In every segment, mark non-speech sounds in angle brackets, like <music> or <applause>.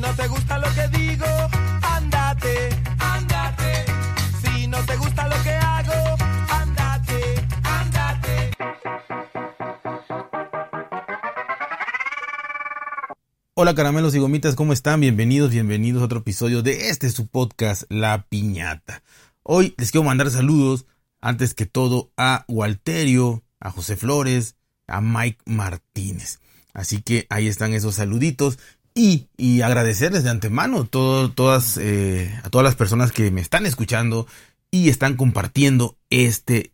no te gusta lo que digo, andate, andate. Si no te gusta lo que hago, andate, andate. Hola caramelos y gomitas, ¿cómo están? Bienvenidos, bienvenidos a otro episodio de este su podcast, La Piñata. Hoy les quiero mandar saludos, antes que todo, a Walterio, a José Flores, a Mike Martínez. Así que ahí están esos saluditos. Y, y agradecerles de antemano todo, todas, eh, a todas las personas que me están escuchando y están compartiendo este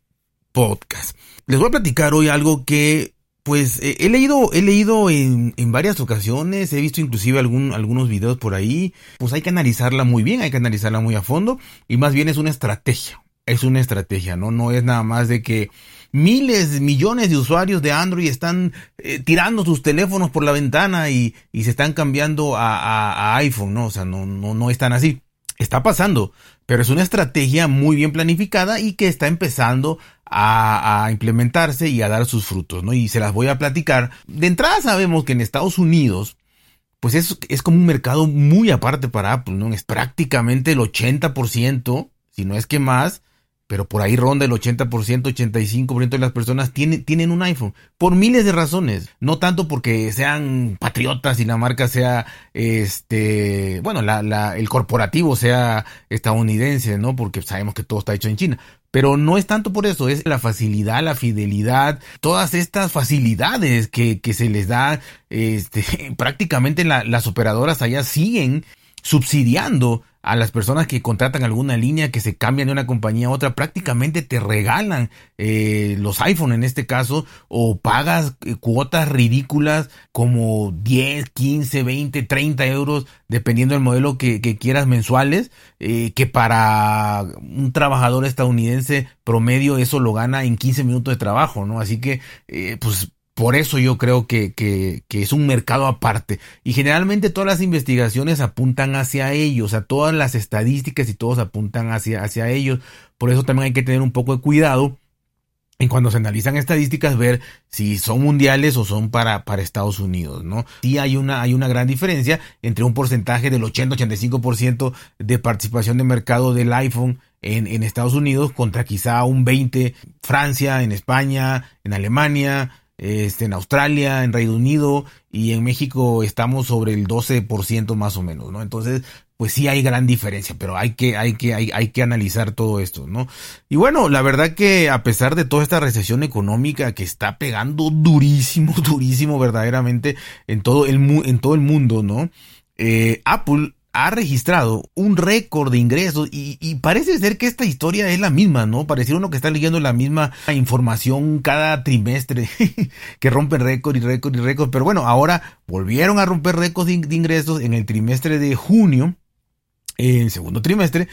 podcast. Les voy a platicar hoy algo que pues he leído, he leído en, en, varias ocasiones, he visto inclusive algún, algunos videos por ahí, pues hay que analizarla muy bien, hay que analizarla muy a fondo y más bien es una estrategia, es una estrategia, ¿no? No es nada más de que miles, millones de usuarios de Android están eh, tirando sus teléfonos por la ventana y, y se están cambiando a, a, iPhone, ¿no? O sea, no, no, no están así. Está pasando, pero es una estrategia muy bien planificada y que está empezando a, a, implementarse y a dar sus frutos, ¿no? Y se las voy a platicar. De entrada sabemos que en Estados Unidos, pues es, es como un mercado muy aparte para Apple, ¿no? Es prácticamente el 80%, si no es que más, pero por ahí ronda el 80%, 85% de las personas tienen, tienen un iPhone, por miles de razones, no tanto porque sean patriotas y la marca sea, este, bueno, la, la, el corporativo sea estadounidense, ¿no? Porque sabemos que todo está hecho en China, pero no es tanto por eso, es la facilidad, la fidelidad, todas estas facilidades que, que se les da, este, <laughs> prácticamente la, las operadoras allá siguen subsidiando a las personas que contratan alguna línea, que se cambian de una compañía a otra, prácticamente te regalan eh, los iPhone en este caso, o pagas eh, cuotas ridículas como 10, 15, 20, 30 euros, dependiendo del modelo que, que quieras mensuales, eh, que para un trabajador estadounidense promedio eso lo gana en 15 minutos de trabajo, ¿no? Así que, eh, pues por eso yo creo que, que, es un mercado aparte. Y generalmente todas las investigaciones apuntan hacia ellos, o sea, todas las estadísticas y todos apuntan hacia, hacia ellos. Por eso también hay que tener un poco de cuidado en cuando se analizan estadísticas ver si son mundiales o son para, para Estados Unidos, ¿no? Sí hay una, hay una gran diferencia entre un porcentaje del 80-85% de participación de mercado del iPhone en, en Estados Unidos contra quizá un 20 Francia, en España, en Alemania, este, en Australia, en Reino Unido y en México estamos sobre el 12% más o menos, ¿no? Entonces, pues sí hay gran diferencia, pero hay que, hay que, hay, hay que analizar todo esto, ¿no? Y bueno, la verdad que a pesar de toda esta recesión económica que está pegando durísimo, <laughs> durísimo verdaderamente en todo el, en todo el mundo, ¿no? Eh, Apple ha registrado un récord de ingresos y, parece ser que esta historia es la misma, ¿no? Pareciera uno que está leyendo la misma información cada trimestre, <laughs> que rompen récord y récord y récord, pero bueno, ahora volvieron a romper récords de, ingresos en el trimestre de junio, en segundo trimestre,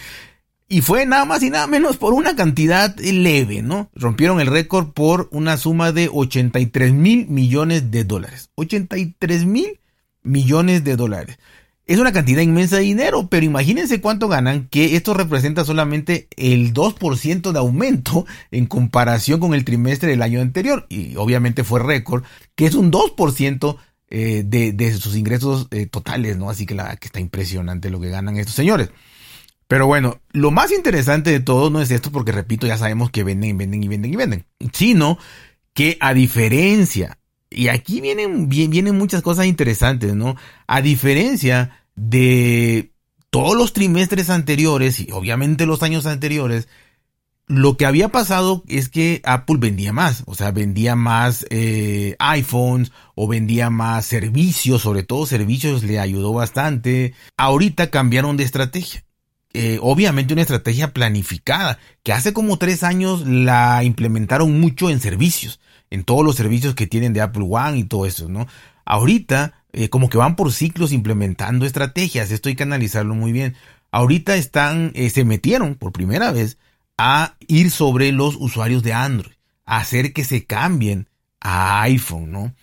y fue nada más y nada menos por una cantidad leve, ¿no? Rompieron el récord por una suma de 83 mil millones de dólares. 83 mil millones de dólares. Es una cantidad inmensa de dinero, pero imagínense cuánto ganan, que esto representa solamente el 2% de aumento en comparación con el trimestre del año anterior. Y obviamente fue récord, que es un 2% eh, de, de, sus ingresos eh, totales, ¿no? Así que, la, que está impresionante lo que ganan estos señores. Pero bueno, lo más interesante de todo no es esto, porque repito, ya sabemos que venden y venden y venden y venden, sino que a diferencia y aquí vienen, vienen muchas cosas interesantes, ¿no? A diferencia de todos los trimestres anteriores y obviamente los años anteriores, lo que había pasado es que Apple vendía más, o sea, vendía más eh, iPhones o vendía más servicios, sobre todo servicios le ayudó bastante. Ahorita cambiaron de estrategia. Eh, obviamente una estrategia planificada, que hace como tres años la implementaron mucho en servicios en todos los servicios que tienen de Apple One y todo eso, ¿no? Ahorita, eh, como que van por ciclos implementando estrategias, esto hay que analizarlo muy bien. Ahorita están, eh, se metieron por primera vez a ir sobre los usuarios de Android, a hacer que se cambien a iPhone, ¿no?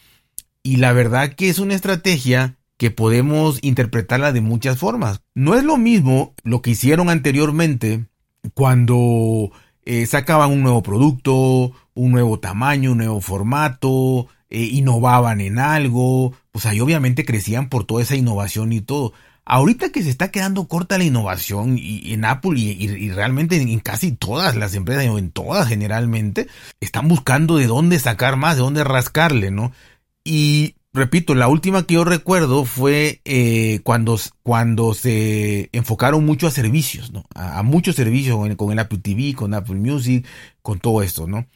Y la verdad que es una estrategia que podemos interpretarla de muchas formas. No es lo mismo lo que hicieron anteriormente cuando eh, sacaban un nuevo producto, un nuevo tamaño, un nuevo formato, eh, innovaban en algo, pues ahí obviamente crecían por toda esa innovación y todo. ahorita que se está quedando corta la innovación y, en Apple y, realmente en, casi todas las empresas, en todas generalmente, están buscando de dónde sacar más, de dónde rascarle, ¿no? Y repito, la última que yo recuerdo fue eh, cuando, cuando se enfocaron mucho a servicios, ¿no? A, muchos servicios con el, Apple TV, con Apple Music, con todo esto, ¿no?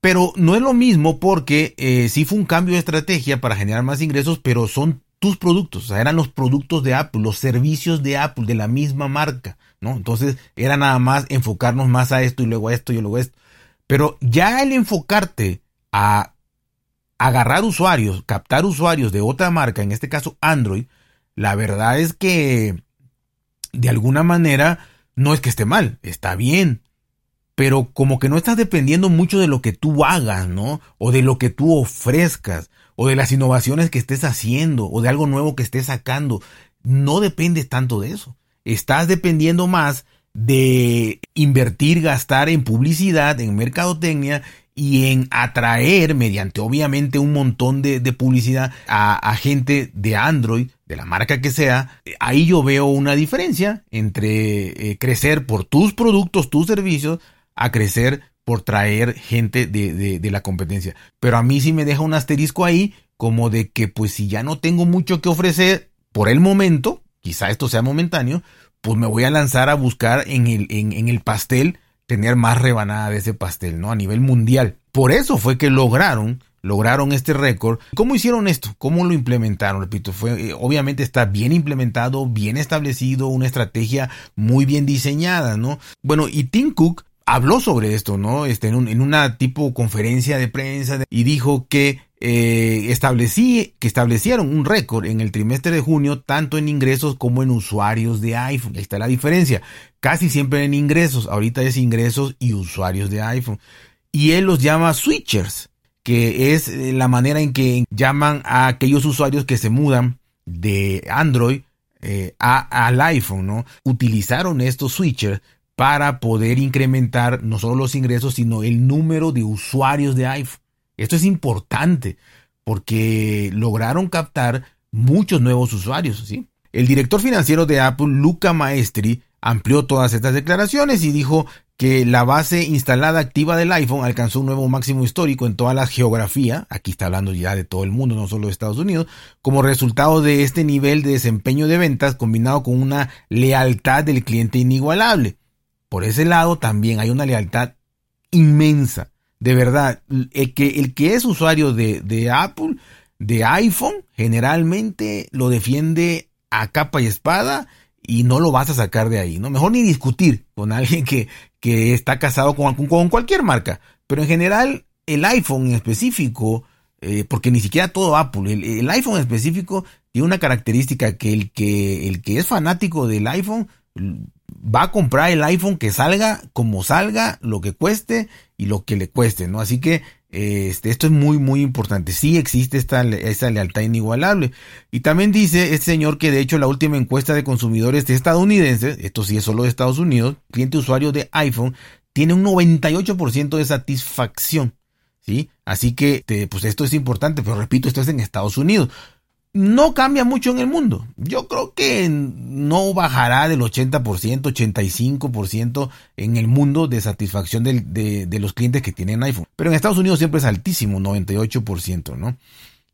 Pero no es lo mismo porque eh, sí fue un cambio de estrategia para generar más ingresos, pero son tus productos, o sea, eran los productos de Apple, los servicios de Apple, de la misma marca, ¿no? Entonces era nada más enfocarnos más a esto y luego a esto y luego a esto. Pero ya el enfocarte a agarrar usuarios, captar usuarios de otra marca, en este caso Android, la verdad es que de alguna manera no es que esté mal, está bien, pero como que no estás dependiendo mucho de lo que tú hagas, ¿no? O de lo que tú ofrezcas, o de las innovaciones que estés haciendo, o de algo nuevo que estés sacando. No dependes tanto de eso. Estás dependiendo más de invertir, gastar en publicidad, en mercadotecnia y en atraer mediante obviamente un montón de, publicidad a, gente de Android, de la marca que sea, ahí yo veo una diferencia entre eh, crecer por tus productos, tus servicios, a crecer por traer gente de, de, la competencia. Pero a mí sí me deja un asterisco ahí como de que pues si ya no tengo mucho que ofrecer por el momento, quizá esto sea momentáneo, pues me voy a lanzar a buscar en el, en el pastel tener más rebanada de ese pastel, ¿no? A nivel mundial. Por eso fue que lograron lograron este récord. ¿Cómo hicieron esto? ¿Cómo lo implementaron? Repito, fue, eh, obviamente está bien implementado, bien establecido, una estrategia muy bien diseñada, ¿no? Bueno, y Tim Cook habló sobre esto, ¿no? Este, en, en una tipo conferencia de prensa y dijo que eh, establecí, que establecieron un récord en el trimestre de junio, tanto en ingresos como en usuarios de iPhone. Ahí está la diferencia. Casi siempre en ingresos, ahorita es ingresos y usuarios de iPhone. Y él los llama switchers, que es eh, la manera en que llaman a aquellos usuarios que se mudan de Android eh, a, al iPhone, ¿no? Utilizaron estos switchers para poder incrementar no solo los ingresos, sino el número de usuarios de iPhone. Esto es importante porque lograron captar muchos nuevos usuarios. El director financiero de Apple, Luca Maestri, amplió todas estas declaraciones y dijo que la base instalada activa del iPhone alcanzó un nuevo máximo histórico en toda la geografía, aquí está hablando ya de todo el mundo, no solo de Estados Unidos, como resultado de este nivel de desempeño de ventas combinado con una lealtad del cliente inigualable. Por ese lado también hay una lealtad inmensa de verdad, el que, el que es usuario de, Apple, de iPhone, generalmente lo defiende a capa y espada y no lo vas a sacar de ahí, ¿no? Mejor ni discutir con alguien que, que está casado con, con, cualquier marca. Pero en general, el iPhone en específico, eh, porque ni siquiera todo Apple, el, el, iPhone en específico tiene una característica que el que, el que es fanático del iPhone va a comprar el iPhone que salga como salga, lo que cueste y lo que le cueste, ¿no? Así que este, esto es muy, muy importante. Sí existe esta, esta lealtad inigualable. Y también dice este señor que de hecho la última encuesta de consumidores de estadounidenses, esto sí es solo de Estados Unidos, cliente usuario de iPhone, tiene un 98% de satisfacción. ¿Sí? Así que, este, pues esto es importante, pero repito, esto es en Estados Unidos no cambia mucho en el mundo. Yo creo que no bajará del 80%, 85% en el mundo de satisfacción de, de, los clientes que tienen iPhone. Pero en Estados Unidos siempre es altísimo, 98%, ¿no?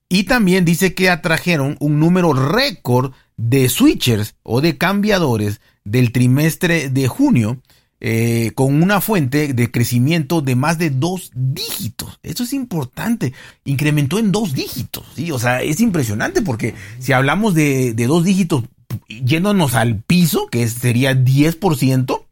Y también dice que atrajeron un número récord de switchers o de cambiadores del trimestre de junio eh, con una fuente de crecimiento de más de dos dígitos. Eso es importante. Incrementó en dos dígitos. ¿sí? O sea, es impresionante porque si hablamos de, dos dígitos yéndonos al piso, que sería 10%,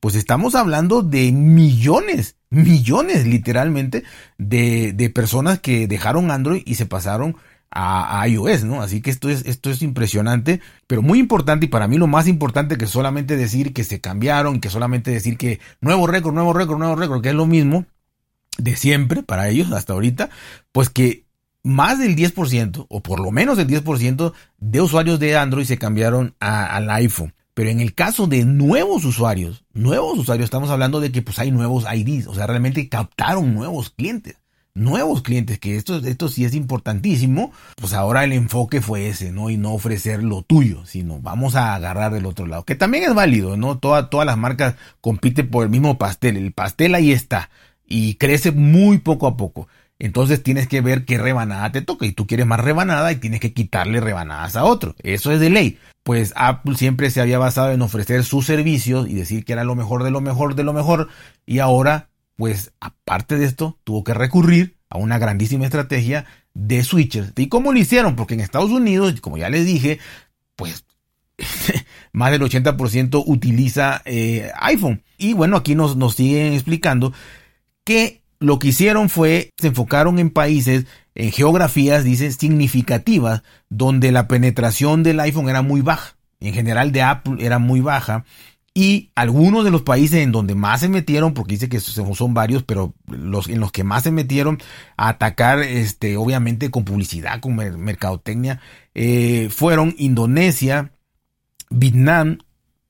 pues estamos hablando de millones, millones literalmente de, de personas que dejaron Android y se pasaron a, iOS, ¿no? Así que esto es, esto es impresionante, pero muy importante y para mí lo más importante que solamente decir que se cambiaron, que solamente decir que nuevo récord, nuevo récord, nuevo récord, que es lo mismo de siempre para ellos hasta ahorita, pues que más del 10% o por lo menos el 10% de usuarios de Android se cambiaron al iPhone. Pero en el caso de nuevos usuarios, nuevos usuarios, estamos hablando de que pues hay nuevos IDs, o sea, realmente captaron nuevos clientes. Nuevos clientes, que esto, esto sí es importantísimo, pues ahora el enfoque fue ese, ¿no? Y no ofrecer lo tuyo, sino vamos a agarrar del otro lado, que también es válido, ¿no? todas las marcas compiten por el mismo pastel, el pastel ahí está, y crece muy poco a poco. Entonces tienes que ver qué rebanada te toca y tú quieres más rebanada y tienes que quitarle rebanadas a otro. Eso es de ley. Pues Apple siempre se había basado en ofrecer sus servicios y decir que era lo mejor de lo mejor de lo mejor y ahora pues aparte de esto tuvo que recurrir a una grandísima estrategia de switchers. ¿Y cómo lo hicieron? Porque en Estados Unidos, como ya les dije, pues <laughs> más del 80% utiliza eh, iPhone. Y bueno, aquí nos, nos siguen explicando que lo que hicieron fue, se enfocaron en países, en geografías, dice, significativas, donde la penetración del iPhone era muy baja. En general de Apple era muy baja. Y algunos de los países en donde más se metieron, porque dice que son varios, pero los en los que más se metieron a atacar, este, obviamente con publicidad, con mercadotecnia, eh, fueron Indonesia, Vietnam,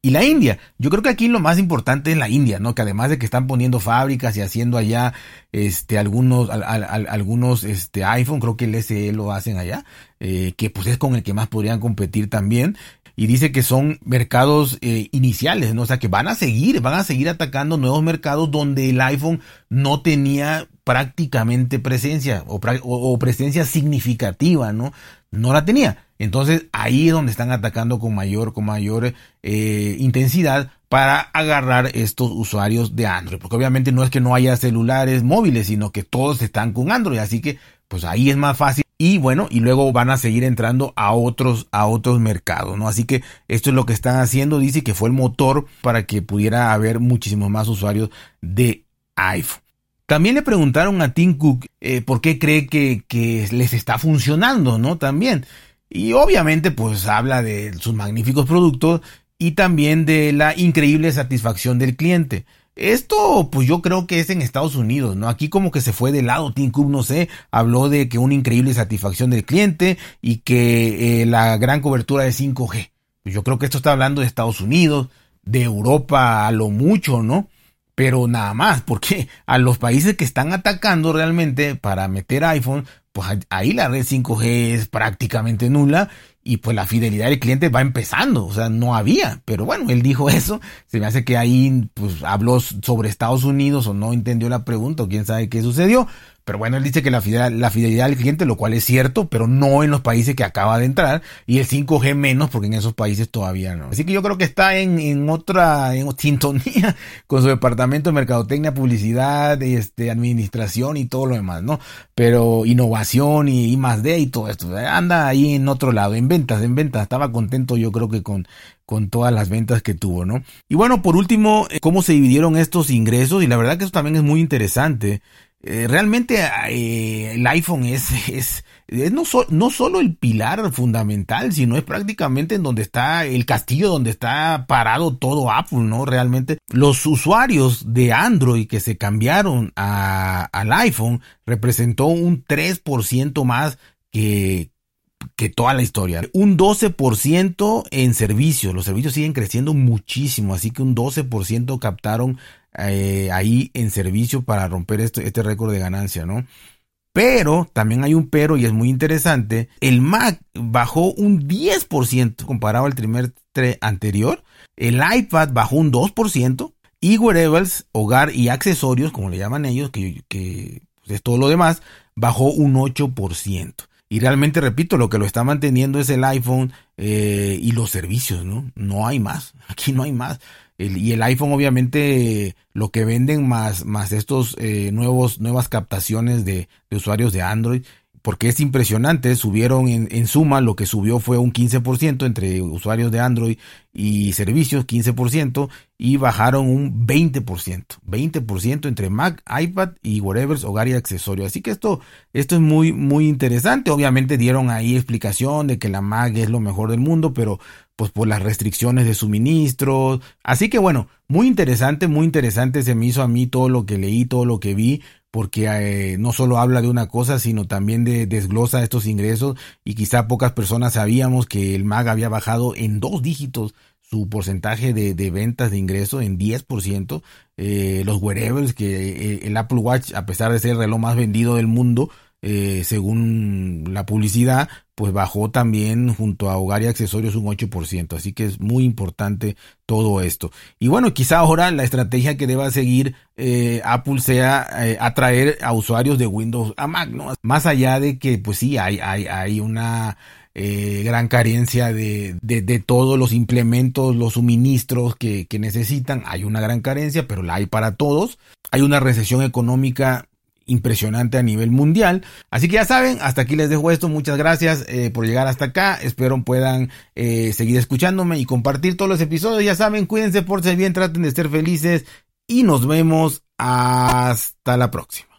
y la India. Yo creo que aquí lo más importante es la India, ¿no? Que además de que están poniendo fábricas y haciendo allá este algunos algunos este iPhone, creo que el SE lo hacen allá, eh, que pues es con el que más podrían competir también y dice que son mercados eh, iniciales, ¿no? O sea, que van a seguir, van a seguir atacando nuevos mercados donde el iPhone no tenía prácticamente presencia o, presencia significativa, ¿no? No la tenía. Entonces ahí es donde están atacando con mayor, con mayor eh, intensidad para agarrar estos usuarios de Android. Porque obviamente no es que no haya celulares móviles, sino que todos están con Android. Así que pues ahí es más fácil y bueno, y luego van a seguir entrando a otros, a otros mercados, ¿no? Así que esto es lo que están haciendo, dice que fue el motor para que pudiera haber muchísimos más usuarios de iPhone. También le preguntaron a Tim Cook eh, por qué cree que, que les está funcionando, ¿no? También. Y obviamente pues habla de sus magníficos productos y también de la increíble satisfacción del cliente. Esto, pues yo creo que es en Estados Unidos, ¿no? Aquí como que se fue de lado, Tim Cook, no sé, habló de que una increíble satisfacción del cliente y que eh, la gran cobertura de 5G. Pues yo creo que esto está hablando de Estados Unidos, de Europa a lo mucho, ¿no? Pero nada más, porque a los países que están atacando realmente para meter iPhone, pues ahí la red 5G es prácticamente nula y pues la fidelidad del cliente va empezando, o sea, no había, pero bueno, él dijo <laughs> eso, se me hace que ahí pues habló sobre Estados Unidos o no entendió la pregunta o quién sabe qué sucedió, pero bueno, él dice que la fidelidad, la fidelidad del cliente, lo cual es cierto, pero no en los países que acaba de entrar, y el 5G menos, porque en esos países todavía no. Así que yo creo que está en, en otra, en <laughs> sintonía con su departamento de mercadotecnia, publicidad, este, administración y todo lo demás, ¿no? Pero innovación y, y más de y todo esto. Anda ahí en otro lado, en ventas, en ventas. Estaba contento yo creo que con, con todas las ventas que tuvo, ¿no? Y bueno, por último, eh, cómo se dividieron estos ingresos, y la verdad que eso también es muy interesante. Eh, realmente eh, el iPhone es, es, no, no, solo el pilar fundamental, sino es prácticamente en donde está el castillo, donde está parado todo Apple, ¿no? Realmente los usuarios de Android que se cambiaron al iPhone representó un 3% más que, que toda la historia. Un 12% en servicios. Los servicios siguen creciendo muchísimo, así que un 12% captaron eh, ahí en servicio para romper este, este récord de ganancia, ¿no? Pero también hay un pero y es muy interesante. El Mac bajó un 10% comparado al trimestre anterior. El iPad bajó un 2%. Y wearables, hogar y accesorios, como le llaman ellos, que, es todo lo demás, bajó un 8%. Y realmente, repito, lo que lo está manteniendo es el iPhone eh, y los servicios, ¿no? No hay más. <laughs> Aquí no hay más y el iPhone obviamente lo que venden más, más estos eh, nuevos, nuevas captaciones de, de, usuarios de Android porque es impresionante, subieron en, en, suma, lo que subió fue un 15% entre usuarios de Android y servicios, 15%, y bajaron un 20%, 20% entre Mac, iPad y whatever, hogar y accesorios. Así que esto, esto es muy, muy interesante. Obviamente dieron ahí explicación de que la Mac es lo mejor del mundo, pero pues por las restricciones de suministros. Así que bueno, muy interesante, muy interesante se me hizo a mí todo lo que leí, todo lo que vi porque eh, no solo habla de una cosa, sino también de desglosa estos ingresos y quizá pocas personas sabíamos que el MAG había bajado en dos dígitos su porcentaje de, de ventas de ingreso en 10%. Eh, los wearables, que eh, el Apple Watch, a pesar de ser el reloj más vendido del mundo, eh, según la publicidad, pues bajó también junto a hogar y accesorios un 8%. Así que es muy importante todo esto. Y bueno, quizá ahora la estrategia que deba seguir eh, Apple sea eh, atraer a usuarios de Windows a Mac, ¿no? Más allá de que, pues sí, hay, hay, hay una eh, gran carencia de, de, de, todos los implementos, los suministros que, que necesitan. Hay una gran carencia, pero la hay para todos. Hay una recesión económica impresionante a nivel mundial. Así que ya saben, hasta aquí les dejo esto. Muchas gracias eh, por llegar hasta acá. Espero puedan eh, seguir escuchándome y compartir todos los episodios. Ya saben, cuídense, por ser bien, traten de ser felices y nos vemos hasta la próxima.